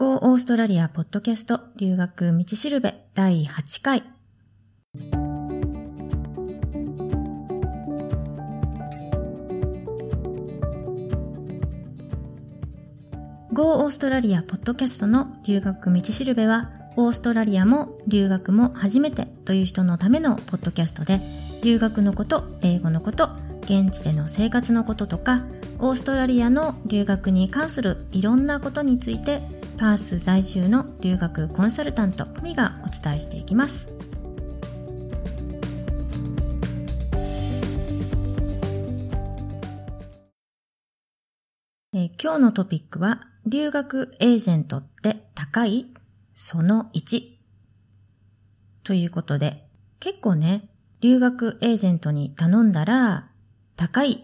Go オーストラリアポッドキャスト留学道しるべ第8回。Go オーストラリアポッドキャストの留学道しるべは、オーストラリアも留学も初めてという人のためのポッドキャストで、留学のこと、英語のこと、現地での生活のこととか、オーストラリアの留学に関するいろんなことについてパース在住の留学コンサルタント久美がお伝えしていきます。え、今日のトピックは留学エージェントって高い？その1ということで結構ね留学エージェントに頼んだら高いっ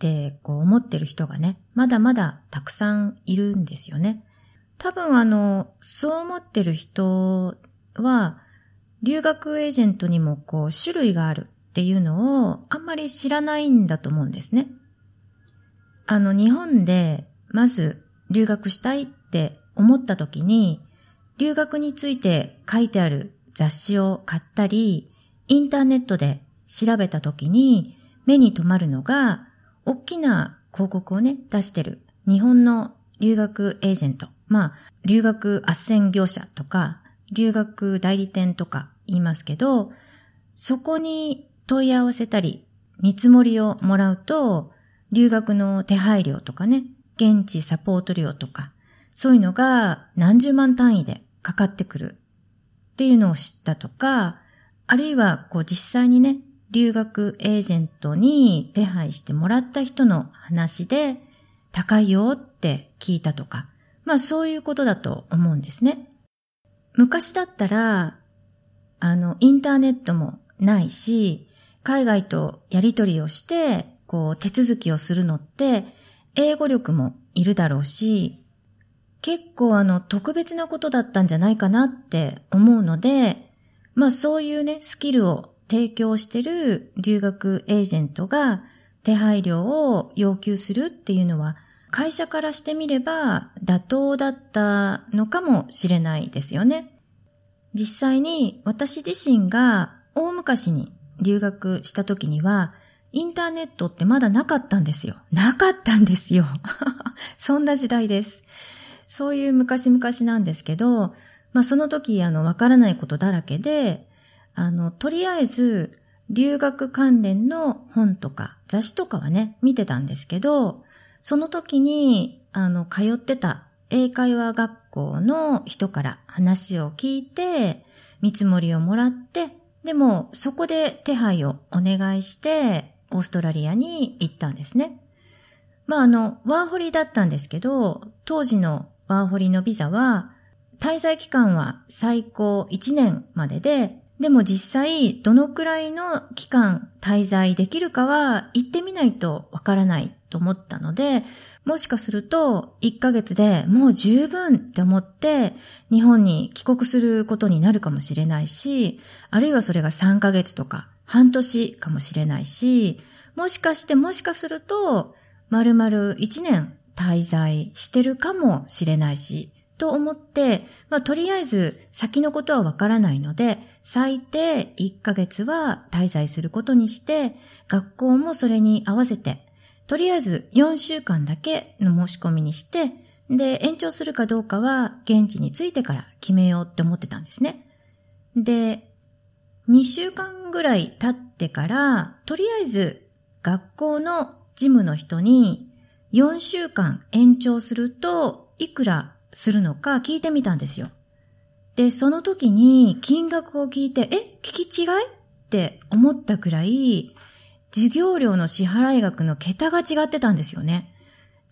てこう思ってる人がね、まだまだたくさんいるんですよね。多分あの、そう思ってる人は、留学エージェントにもこう種類があるっていうのをあんまり知らないんだと思うんですね。あの、日本でまず留学したいって思った時に、留学について書いてある雑誌を買ったり、インターネットで調べた時に目に留まるのが、大きな広告をね、出してる日本の留学エージェント。まあ、留学斡旋業者とか、留学代理店とか言いますけど、そこに問い合わせたり、見積もりをもらうと、留学の手配料とかね、現地サポート料とか、そういうのが何十万単位でかかってくるっていうのを知ったとか、あるいはこう実際にね、留学エージェントに手配してもらった人の話で、高いよって聞いたとか、まあそういうことだと思うんですね。昔だったら、あの、インターネットもないし、海外とやりとりをして、こう、手続きをするのって、英語力もいるだろうし、結構あの、特別なことだったんじゃないかなって思うので、まあそういうね、スキルを提供してる留学エージェントが手配料を要求するっていうのは会社からしてみれば妥当だったのかもしれないですよね。実際に私自身が大昔に留学した時にはインターネットってまだなかったんですよ。なかったんですよ。そんな時代です。そういう昔々なんですけど、まあその時あのわからないことだらけで、あの、とりあえず、留学関連の本とか雑誌とかはね、見てたんですけど、その時に、あの、通ってた英会話学校の人から話を聞いて、見積もりをもらって、でも、そこで手配をお願いして、オーストラリアに行ったんですね。まあ、あの、ワーホリだったんですけど、当時のワーホリのビザは、滞在期間は最高1年までで、でも実際、どのくらいの期間滞在できるかは行ってみないとわからないと思ったので、もしかすると1ヶ月でもう十分って思って日本に帰国することになるかもしれないし、あるいはそれが3ヶ月とか半年かもしれないし、もしかしてもしかすると丸々1年滞在してるかもしれないし、と思って、まあ、とりあえず先のことはわからないので、最低1ヶ月は滞在することにして、学校もそれに合わせて、とりあえず4週間だけの申し込みにして、で、延長するかどうかは現地に着いてから決めようって思ってたんですね。で、2週間ぐらい経ってから、とりあえず学校の事務の人に4週間延長するといくらするのか聞いてみたんですよ。で、その時に金額を聞いて、え、聞き違い？って思ったくらい、授業料の支払額の桁が違ってたんですよね。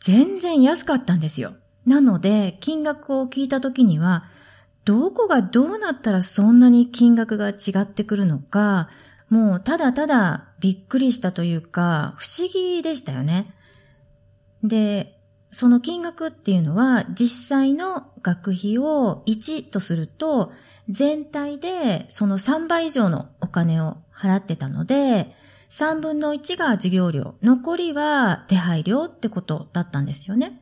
全然安かったんですよ。なので、金額を聞いた時には、どこがどうなったらそんなに金額が違ってくるのか、もうただただびっくりしたというか、不思議でしたよね。で、その金額っていうのは実際の学費を1とすると全体でその3倍以上のお金を払ってたので3分の1が授業料、残りは手配料ってことだったんですよね。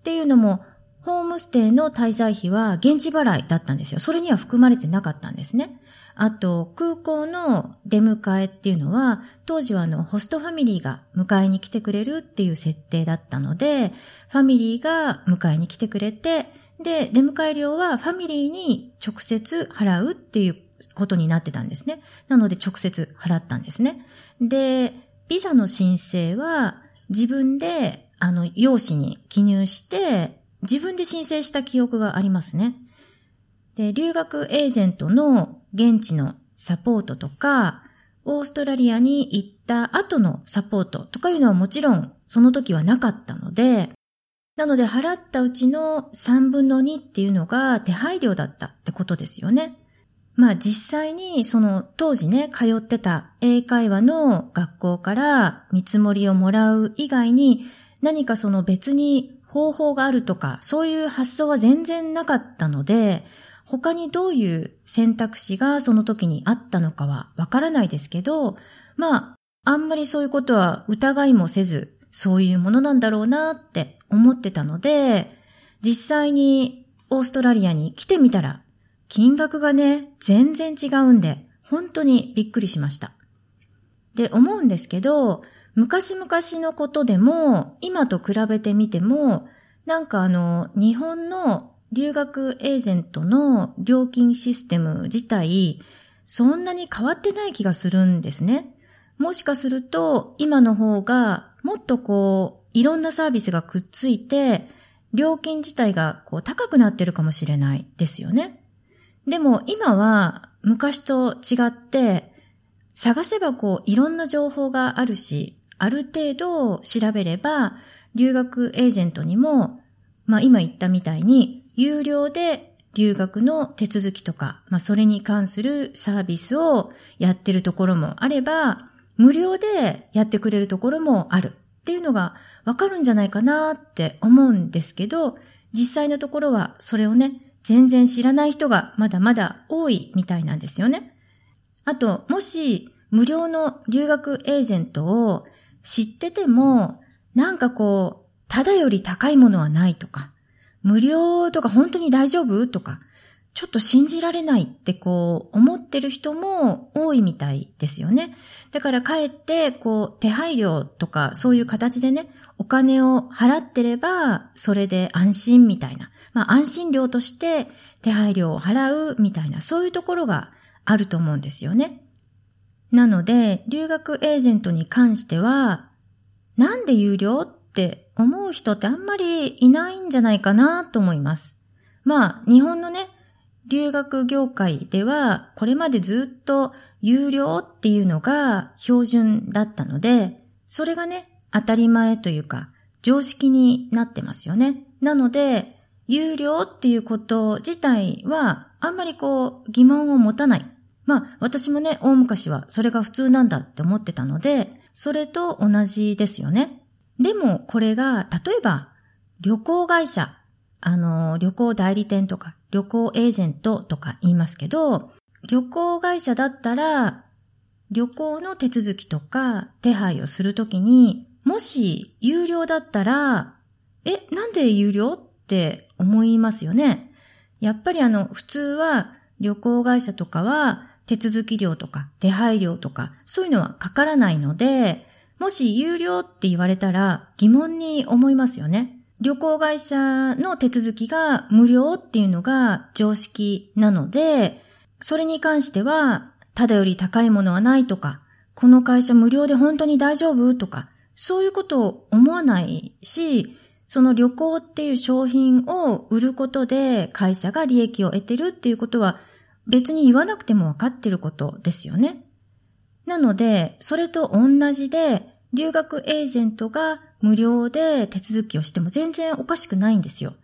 っていうのもホームステイの滞在費は現地払いだったんですよ。それには含まれてなかったんですね。あと、空港の出迎えっていうのは、当時はあの、ホストファミリーが迎えに来てくれるっていう設定だったので、ファミリーが迎えに来てくれて、で、出迎え料はファミリーに直接払うっていうことになってたんですね。なので直接払ったんですね。で、ビザの申請は自分で、あの、用紙に記入して、自分で申請した記憶がありますね。で、留学エージェントの現地のサポートとか、オーストラリアに行った後のサポートとかいうのはもちろんその時はなかったので、なので払ったうちの3分の2っていうのが手配料だったってことですよね。まあ実際にその当時ね、通ってた英会話の学校から見積もりをもらう以外に何かその別に方法があるとか、そういう発想は全然なかったので、他にどういう選択肢がその時にあったのかはわからないですけど、まあ、あんまりそういうことは疑いもせず、そういうものなんだろうなって思ってたので、実際にオーストラリアに来てみたら、金額がね、全然違うんで、本当にびっくりしました。で、思うんですけど、昔々のことでも、今と比べてみても、なんかあの、日本の留学エージェントの料金システム自体、そんなに変わってない気がするんですね。もしかすると、今の方が、もっとこう、いろんなサービスがくっついて、料金自体がこう高くなってるかもしれないですよね。でも今は昔と違って、探せばこういろんな情報があるし、ある程度調べれば、留学エージェントにも、まあ今言ったみたいに、有料で留学の手続きとか、まあそれに関するサービスをやってるところもあれば、無料でやってくれるところもある。っていうのがわかるんじゃないかなって思うんですけど、実際のところはそれをね、全然知らない人がまだまだ多いみたいなんですよね。あと、もし無料の留学エージェントを知ってても、なんかこう、ただより高いものはないとか、無料とか本当に大丈夫とか、ちょっと信じられないってこう思ってる人も多いみたいですよね。だからかえってこう手配料とかそういう形でね、お金を払ってればそれで安心みたいな。まあ安心料として手配料を払うみたいなそういうところがあると思うんですよね。なので留学エージェントに関してはなんで有料って思う人ってあんまりいないんじゃないかなと思います。まあ、日本のね、留学業界では、これまでずっと有料っていうのが標準だったので、それがね、当たり前というか、常識になってますよね。なので、有料っていうこと自体は、あんまりこう、疑問を持たない。まあ、私もね、大昔はそれが普通なんだって思ってたので、それと同じですよね。でもこれが、例えば旅行会社、あの、旅行代理店とか旅行エージェントとか言いますけど、旅行会社だったら、旅行の手続きとか手配をするときに、もし有料だったら、え、なんで有料？って思いますよね。やっぱりあの、普通は旅行会社とかは手続き料とか手配料とかそういうのはかからないので、もし有料って言われたら疑問に思いますよね。旅行会社の手続きが無料っていうのが常識なので、それに関しては、ただより高いものはないとか、この会社無料で本当に大丈夫とか、そういうことを思わないし、その旅行っていう商品を売ることで会社が利益を得てるっていうことは別に言わなくてもわかってることですよね。なので、それと同じで、留学エージェントが無料で手続きをしても全然おかしくないんですよ。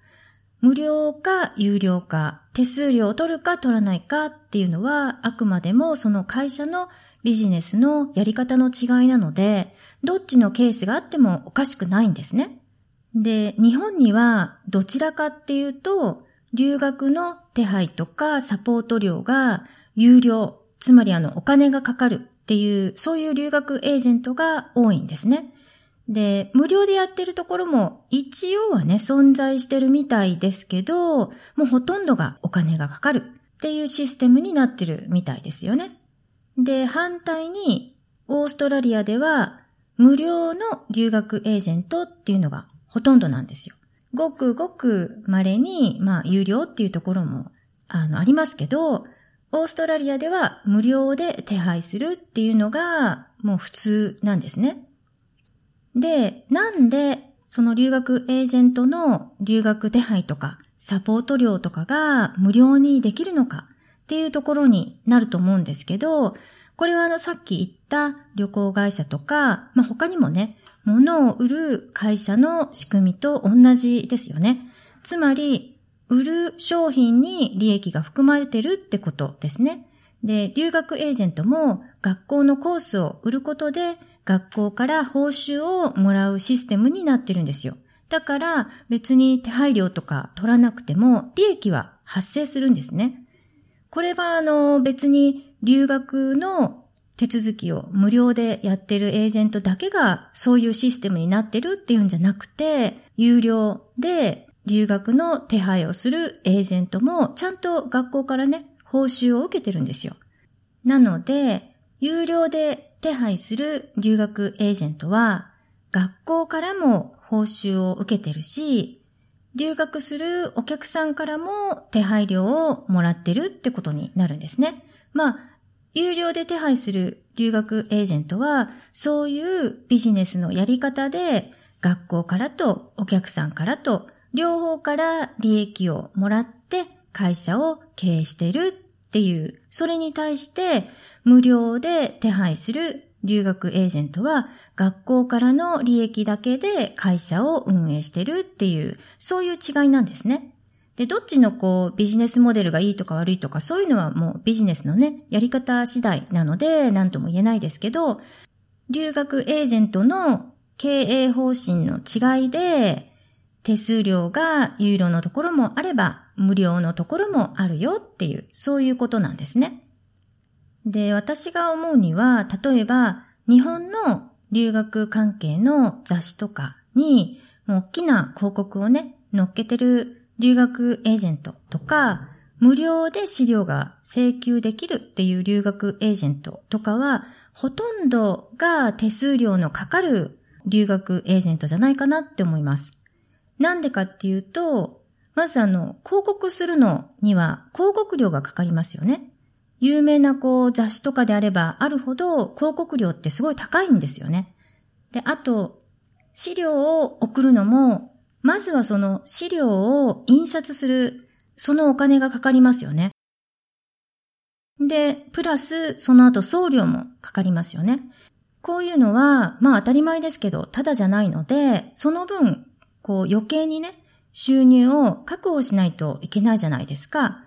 無料か有料か、手数料を取るか取らないかっていうのは、あくまでもその会社のビジネスのやり方の違いなので、どっちのケースがあってもおかしくないんですね。で、日本にはどちらかっていうと、留学の手配とかサポート料が有料、つまりあのお金がかかるっていう、そういう留学エージェントが多いんですね。で、無料でやってるところも一応はね、存在してるみたいですけど、もうほとんどがお金がかかるっていうシステムになってるみたいですよね。で、反対に、オーストラリアでは無料の留学エージェントっていうのがほとんどなんですよ。ごくごく稀に、まあ、有料っていうところも、あの、ありますけど、オーストラリアでは無料で手配するっていうのがもう普通なんですね。で、なんでその留学エージェントの留学手配とかサポート料とかが無料にできるのかっていうところになると思うんですけど、これはあのさっき言った旅行会社とか、まあ、他にもね、物を売る会社の仕組みと同じですよね。つまり、売る商品に利益が含まれてるってことですね。で、留学エージェントも学校のコースを売ることで学校から報酬をもらうシステムになってるんですよ。だから別に手配料とか取らなくても利益は発生するんですね。これはあの別に留学の手続きを無料でやってるエージェントだけがそういうシステムになってるっていうんじゃなくて、有料で留学の手配をするエージェントもちゃんと学校からね、報酬を受けてるんですよ。なので、有料で手配する留学エージェントは、学校からも報酬を受けてるし、留学するお客さんからも手配料をもらってるってことになるんですね。まあ、有料で手配する留学エージェントは、そういうビジネスのやり方で、学校からとお客さんからと、両方から利益をもらって会社を経営してるっていう、それに対して無料で手配する留学エージェントは学校からの利益だけで会社を運営してるっていう、そういう違いなんですね。で、どっちのこうビジネスモデルがいいとか悪いとかそういうのはもうビジネスのね、やり方次第なので何とも言えないですけど、留学エージェントの経営方針の違いで手数料が有料のところもあれば無料のところもあるよっていう、そういうことなんですね。で、私が思うには、例えば、日本の留学関係の雑誌とかに、もう大きな広告をね、載っけてる留学エージェントとか、無料で資料が請求できるっていう留学エージェントとかは、ほとんどが手数料のかかる留学エージェントじゃないかなって思います。なんでかっていうと、まずあの、広告するのには広告料がかかりますよね。有名なこう雑誌とかであればあるほど広告料ってすごい高いんですよね。で、あと、資料を送るのも、まずはその資料を印刷する、そのお金がかかりますよね。で、プラスその後送料もかかりますよね。こういうのは、まあ当たり前ですけど、ただじゃないので、その分、こう余計にね、収入を確保しないといけないじゃないですか。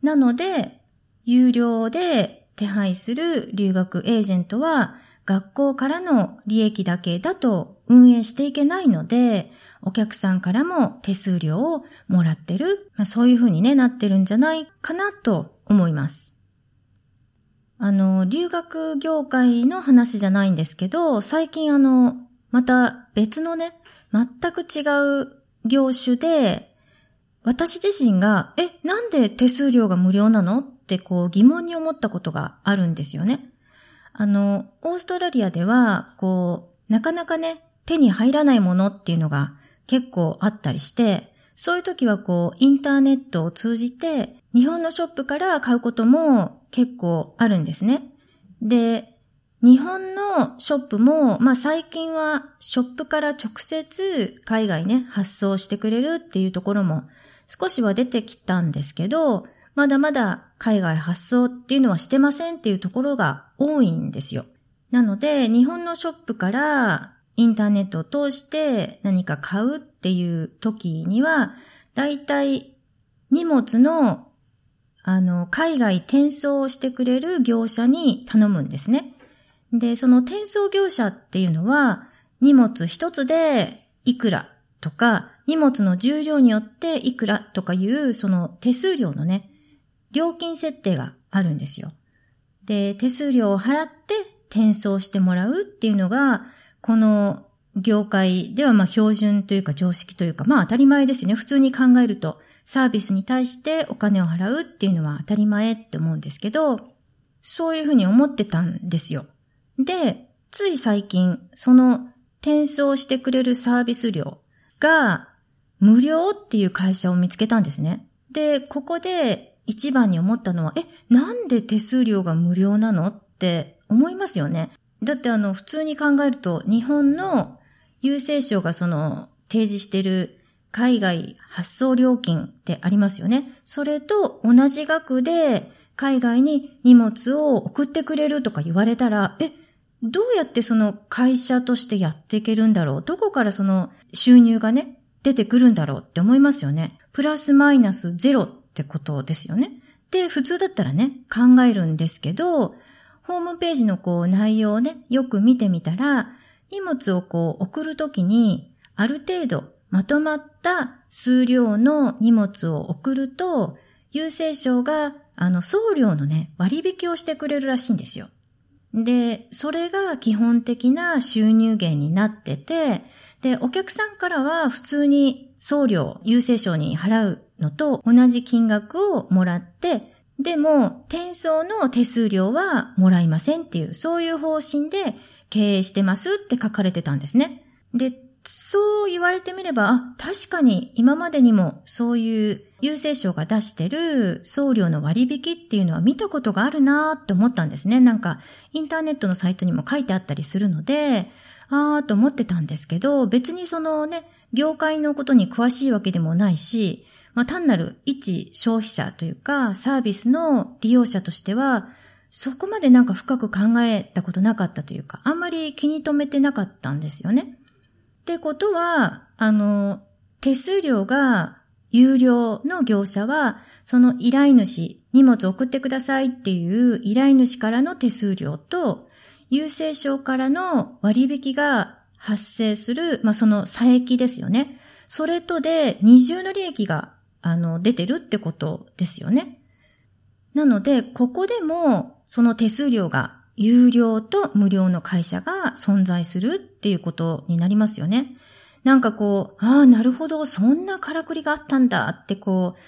なので、有料で手配する留学エージェントは学校からの利益だけだと運営していけないので、お客さんからも手数料をもらってる、まあ、そういう風にね、なってるんじゃないかなと思います。あの、留学業界の話じゃないんですけど、最近あの、また別のね、全く違う業種で、私自身が、え、なんで手数料が無料なの？ってこう疑問に思ったことがあるんですよね。あの、オーストラリアでは、こう、なかなかね、手に入らないものっていうのが結構あったりして、そういう時はこう、インターネットを通じて、日本のショップから買うことも結構あるんですね。で、日本のショップも、まあ最近はショップから直接海外ね、発送してくれるっていうところも少しは出てきたんですけど、まだまだ海外発送っていうのはしてませんっていうところが多いんですよ。なので、日本のショップからインターネットを通して何か買うっていう時には、だいたい荷物のあの、海外転送してくれる業者に頼むんですね。で、その転送業者っていうのは、荷物一つでいくらとか、荷物の重量によっていくらとかいう、その手数料のね、料金設定があるんですよ。で、手数料を払って転送してもらうっていうのが、この業界ではまあ標準というか常識というか、まあ当たり前ですよね。普通に考えると、サービスに対してお金を払うっていうのは当たり前って思うんですけど、そういうふうに思ってたんですよ。で、つい最近、その転送してくれるサービス料が無料っていう会社を見つけたんですね。で、ここで一番に思ったのは、え、なんで手数料が無料なのって思いますよね。だってあの、普通に考えると、日本の郵政省がその、提示してる海外発送料金ってありますよね。それと同じ額で海外に荷物を送ってくれるとか言われたら、え、どうやってその会社としてやっていけるんだろう？どこからその収入がね、出てくるんだろうって思いますよね。プラスマイナスゼロってことですよね。で、普通だったらね、考えるんですけど、ホームページのこう内容をね、よく見てみたら、荷物をこう送るときに、ある程度まとまった数量の荷物を送ると、郵政省があの送料のね、割引をしてくれるらしいんですよ。で、それが基本的な収入源になってて、で、お客さんからは普通に送料、郵政省に払うのと同じ金額をもらって、でも、転送の手数料はもらいませんっていう、そういう方針で経営してますって書かれてたんですね。で、そう言われてみれば、あ、確かに今までにもそういう郵政省が出してる送料の割引っていうのは見たことがあるなーって思ったんですね。なんか、インターネットのサイトにも書いてあったりするので、あーと思ってたんですけど、別にそのね、業界のことに詳しいわけでもないし、まあ単なる一消費者というか、サービスの利用者としては、そこまでなんか深く考えたことなかったというか、あんまり気に留めてなかったんですよね。ってことは、あの、手数料が有料の業者は、その依頼主、荷物送ってくださいっていう依頼主からの手数料と、郵政省からの割引が発生する、まあ、その差益ですよね。それとで二重の利益が、あの、出てるってことですよね。なので、ここでも、その手数料が有料と無料の会社が存在するっていうことになりますよね。なんかこう、ああ、なるほど、そんなからくりがあったんだってこう、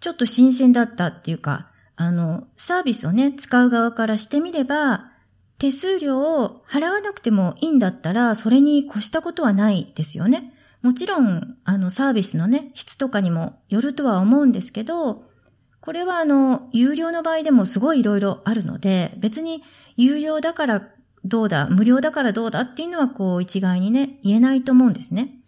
ちょっと新鮮だったっていうか、あの、サービスをね、使う側からしてみれば、手数料を払わなくてもいいんだったら、それに越したことはないですよね。もちろん、あの、サービスのね、質とかにもよるとは思うんですけど、これはあの、有料の場合でもすごい色々あるので、別に有料だからどうだ、無料だからどうだっていうのはこう一概にね、言えないと思うんですね。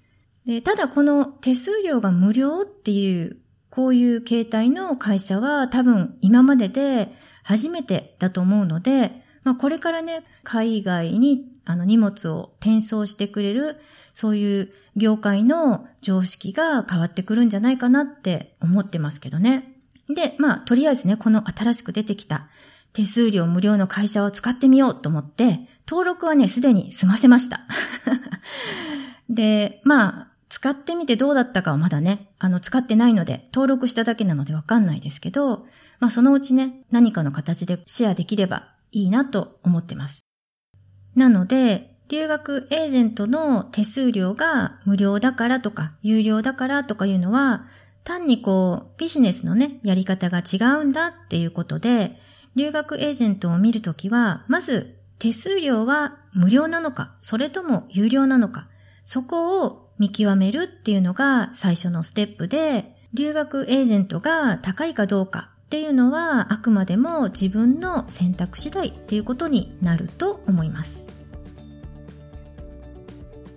で、ただこの手数料が無料っていう、こういう形態の会社は多分今までで初めてだと思うので、まあこれからね、海外にあの荷物を転送してくれる、そういう業界の常識が変わってくるんじゃないかなって思ってますけどね。で、まあ、とりあえずね、この新しく出てきた手数料無料の会社を使ってみようと思って、登録はね、すでに済ませました。で、まあ、使ってみてどうだったかはまだね、あの、使ってないので、登録しただけなのでわかんないですけど、まあ、そのうちね、何かの形でシェアできればいいなと思ってます。なので、留学エージェントの手数料が無料だからとか、有料だからとかいうのは、単にこう、ビジネスのね、やり方が違うんだっていうことで、留学エージェントを見るときは、まず手数料は無料なのか、それとも有料なのか、そこを見極めるっていうのが最初のステップで、留学エージェントが高いかどうかっていうのはあくまでも自分の選択次第っていうことになると思います。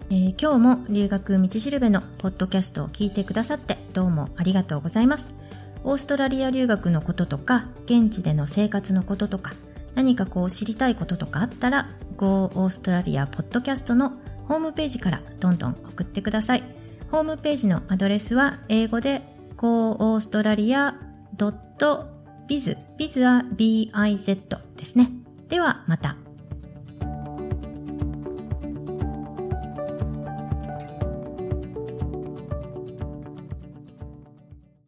えー、今日も留学道しるべのポッドキャストを聞いてくださってどうもありがとうございます。オーストラリア留学のこととか、現地での生活のこととか、何かこう知りたいこととかあったら、Go オーストラリアポッドキャストのホームページからどんどん送ってください。ホームページのアドレスは英語で goaustralia.com とビズビズは B-I-Z ですね。ではまた。